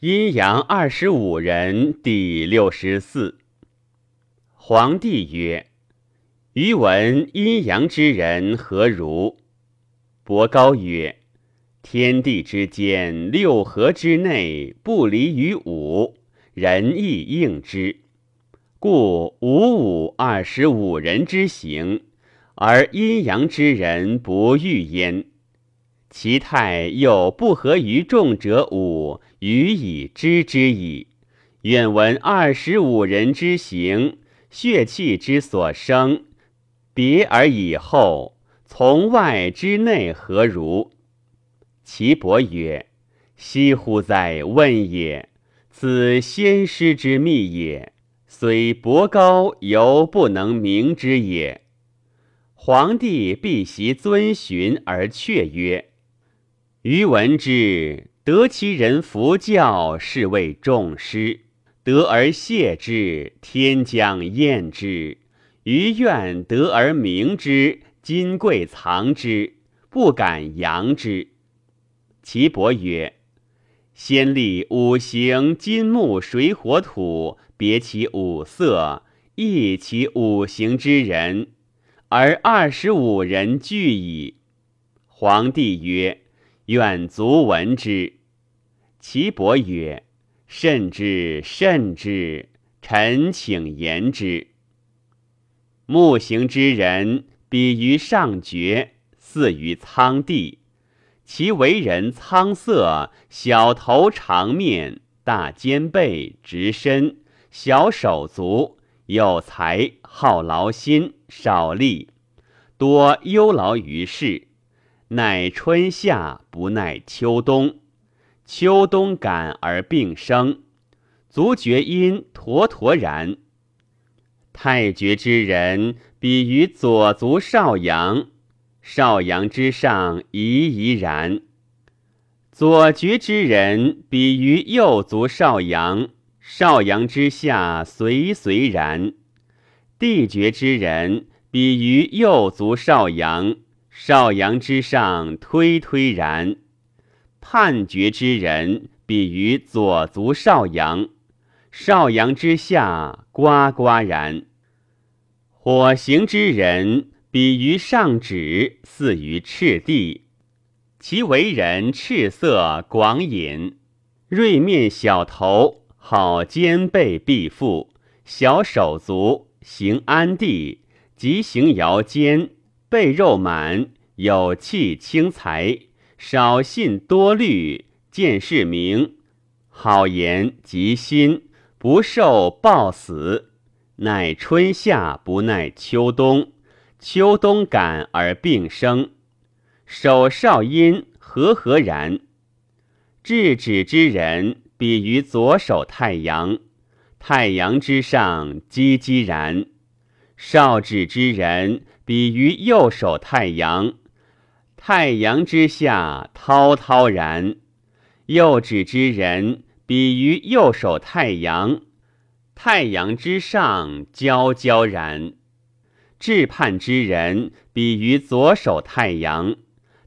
阴阳二十五人第六十四。皇帝曰：“余闻阴阳之人何如？”伯高曰：“天地之间，六合之内，不离于五，人亦应之。故五五二十五人之行，而阴阳之人不遇焉。”其态又不合于众者五，予以知之矣。愿闻二十五人之行，血气之所生，别而以后，从外之内何如？其伯曰：“惜乎哉！问也。此先师之秘也，虽博高，犹不能明之也。”皇帝必习遵循而却曰。余闻之，得其人服教，是谓重师；得而谢之，天将厌之。余愿得而明之，金贵藏之，不敢扬之。其伯曰：“先立五行，金木水火土，别其五色，异其五行之人，而二十五人俱矣。”皇帝曰。愿足闻之。其伯曰：“甚之，甚之。臣请言之。木行之人，比于上绝，似于苍帝。其为人苍色，小头长面，大肩背，直身，小手足，有才，好劳心，少力，多忧劳于世。”乃春夏不耐秋冬，秋冬感而病生，足厥阴妥妥然。太厥之人，比于左足少阳，少阳之上宜宜然；左厥之人，比于右足少阳，少阳之下随随然；地厥之人，比于右足少阳。少阳之上，推推然；判决之人，比于左足少阳；少阳之下，呱呱然。火行之人，比于上指，似于赤地。其为人赤色，广隐，锐面小头，好肩背臂腹，小手足，行安地，即行摇肩。背肉满，有气轻财，少信多虑，见事明，好言吉心，不受暴死。乃春夏不耐秋冬，秋冬感而病生。手少阴和和然。至指之人，比于左手太阳，太阳之上积积然。少指之人。比于右手太阳，太阳之下滔滔然；右指之人，比于右手太阳，太阳之上焦焦然；至判之人，比于左手太阳，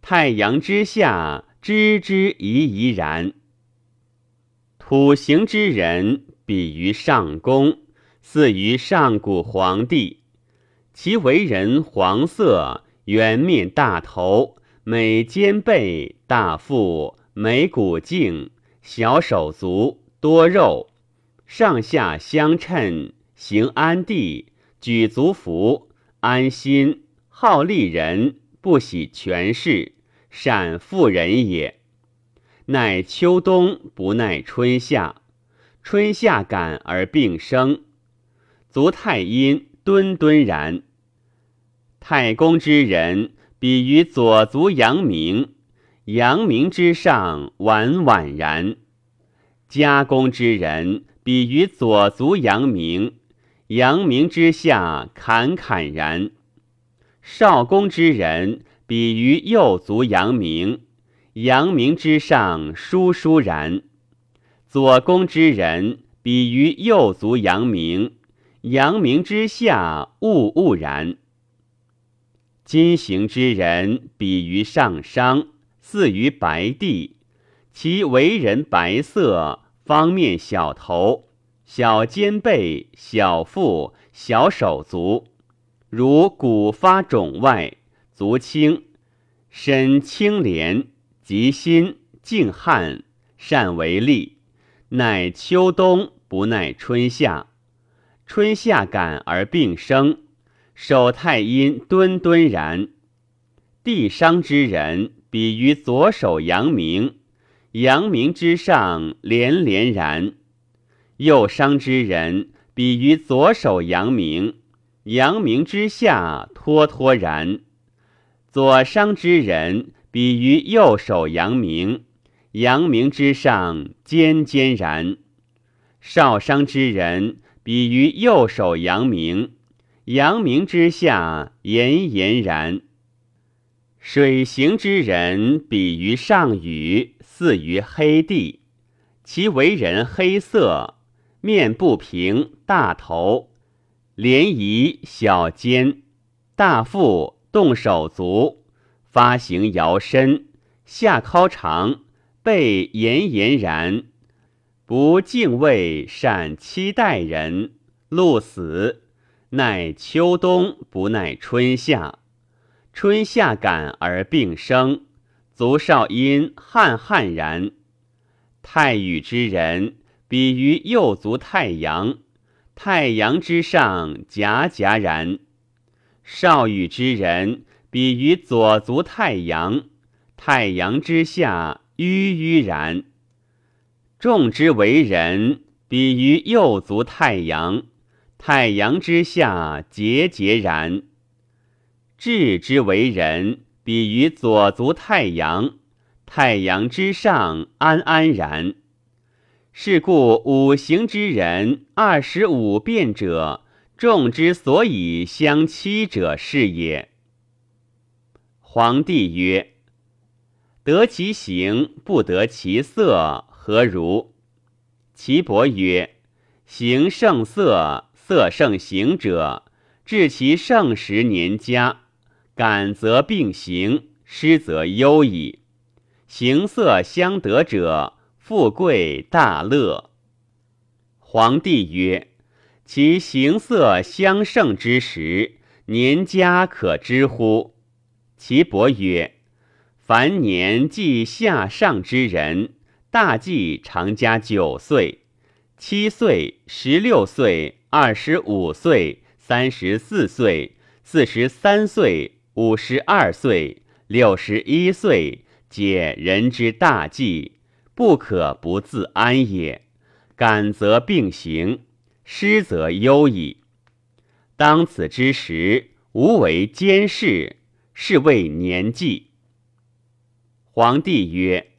太阳之下枝枝宜宜然；土行之人，比于上宫，似于上古皇帝。其为人黄色，圆面大头，美肩背，大腹，美骨净，小手足，多肉，上下相称，行安地，举足服，安心，好利人，不喜权势，善妇人也。乃秋冬不耐春夏，春夏感而病生，足太阴敦敦然。太公之人，比于左足阳明，阳明之上宛宛然；家公之人，比于左足阳明，阳明之下侃侃然；少公之人，比于右足阳明，阳明之上疏疏然；左公之人，比于右足阳明，阳明之下兀兀然。金行之人，比于上商，似于白帝。其为人白色，方面小头、小肩背、小腹、小手足，如骨发肿外，足轻，身清廉，极心，静汉，善为利，乃秋冬不耐春夏，春夏感而病生，手太阴敦敦然。地伤之人，比于左手阳明，阳明之上连连然；右伤之人，比于左手阳明，阳明之下脱脱然；左伤之人，比于右手阳明，阳明之上尖尖然；少伤之人，比于右手阳明，阳明之下炎炎然。水行之人，比于上雨，似于黑地。其为人黑色，面不平，大头，连仪小肩，大腹，动手足，发行摇身，下尻长，背炎炎然。不敬畏，善期待人，鹿死，乃秋冬不耐春夏。春夏感而病生，足少阴汗汗然。太宇之人，比于右足太阳，太阳之上夹夹然。少羽之人，比于左足太阳，太阳之下郁郁然。众之为人，比于右足太阳，太阳之下节节然。治之为人，比于左足太阳，太阳之上安安然。是故五行之人，二十五变者，众之所以相欺者是也。皇帝曰：“得其形，不得其色，何如？”岐伯曰：“形胜色，色盛行者，至其盛时年佳。”感则并行，失则忧矣。形色相得者，富贵大乐。皇帝曰：其形色相胜之时，年家可知乎？岐伯曰：凡年纪下上之人，大忌常加九岁、七岁、十六岁、二十五岁、三十四岁、四十三岁。五十二岁、六十一岁，皆人之大忌，不可不自安也。感则并行，失则忧矣。当此之时，无为监视，是谓年纪。皇帝曰：“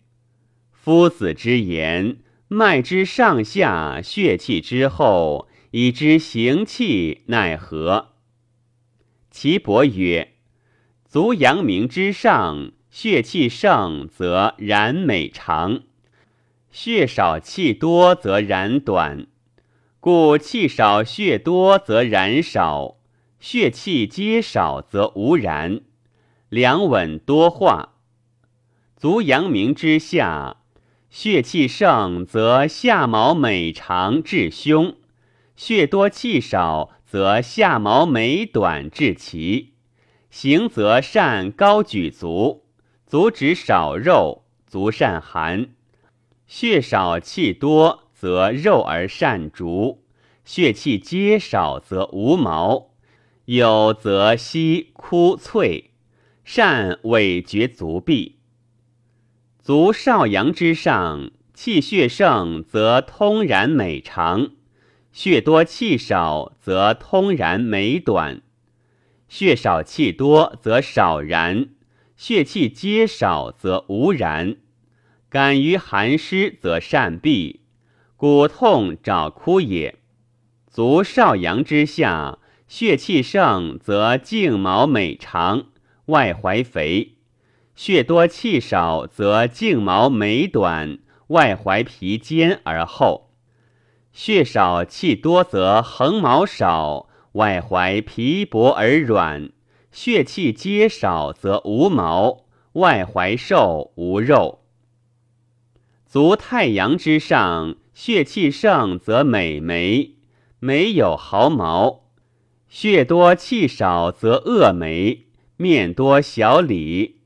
夫子之言，脉之上下，血气之后，以知行气奈何？”岐伯曰。足阳明之上，血气盛则然美长；血少气多则然短。故气少血多则然少，血气皆少则无然。两稳多化。足阳明之下，血气盛则下毛美长至胸；血多气少则下毛美短至齐。行则善高举足，足指少肉，足善寒；血少气多，则肉而善逐；血气皆少，则无毛；有则稀枯脆，善委绝足臂。足少阳之上，气血盛，则通然美长；血多气少，则通然美短。血少气多则少然，血气皆少则无然。感于寒湿则善闭，骨痛找枯也。足少阳之下，血气盛则颈毛美长，外踝肥；血多气少则颈毛美短，外踝皮坚而厚。血少气多则横毛少。外踝皮薄而软，血气皆少则无毛；外踝瘦无肉。足太阳之上，血气盛则美眉，眉有毫毛；血多气少则恶眉，面多小里；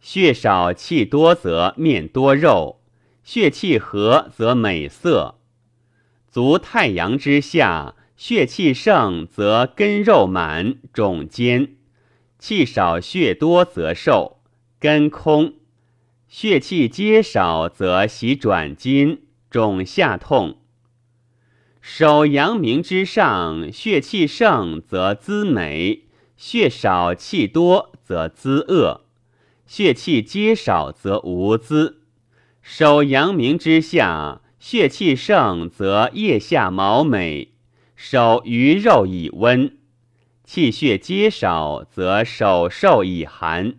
血少气多则面多肉；血气和则美色。足太阳之下，血气盛则根肉满，肿坚；气少血多则瘦，根空；血气皆少则喜转筋。肿下痛，手阳明之上，血气盛则滋美；血少气多则滋恶；血气皆少则无滋。手阳明之下，血气盛则腋下毛美，手余肉以温；气血皆少则手瘦以寒。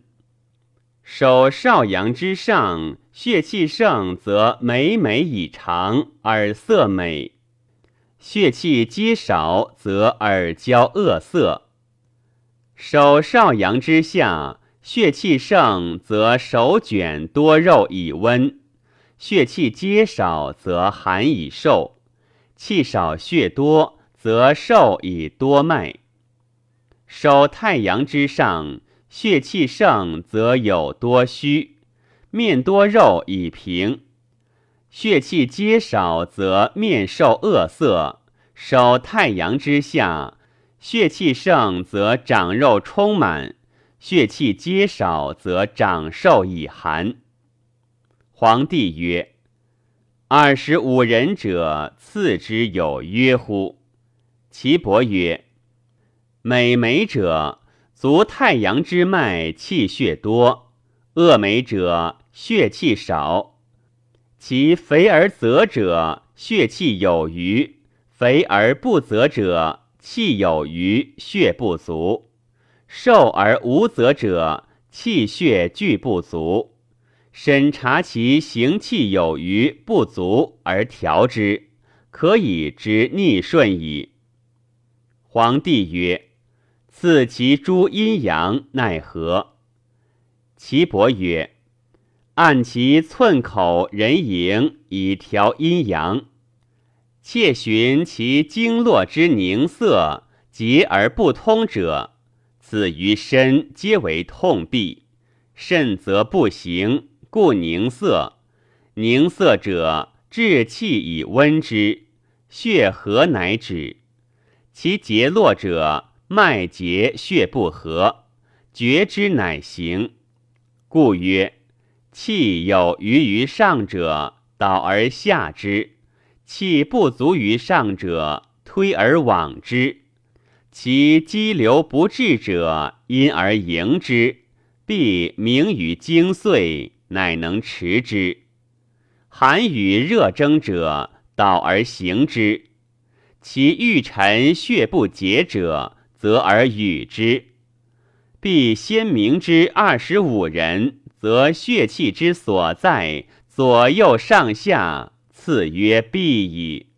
手少阳之上。血气盛则眉美以长，耳色美；血气皆少则耳焦恶色。手少阳之下，血气盛则手卷多肉以温；血气皆少则寒以瘦；气少血多则瘦以多脉。手太阳之上，血气盛则有多虚。面多肉以平，血气皆少则面瘦恶色；守太阳之下，血气盛则长肉充满；血气皆少则长瘦以寒。皇帝曰：“二十五人者，次之有约乎？”岐伯曰：“美眉者，足太阳之脉，气血多；恶眉者。”血气少，其肥而泽者，血气有余；肥而不泽者，气有余，血不足；瘦而无泽者，气血俱不足。审查其行气有余不足而调之，可以知逆顺矣。皇帝曰：“赐其诸阴阳奈何？”岐伯曰。按其寸口人迎以调阴阳，切寻其经络之凝涩结而不通者，此于身皆为痛痹；甚则不行，故凝涩。凝涩者，治气以温之，血和乃止。其结络者，脉结血不和，绝之乃行。故曰。气有余于上者，导而下之；气不足于上者，推而往之。其积流不至者，因而迎之，必明于精髓，乃能持之。寒与热争者，导而行之。其欲沉血不竭者，则而与之。必先明之二十五人。则血气之所在，左右上下，次曰必矣。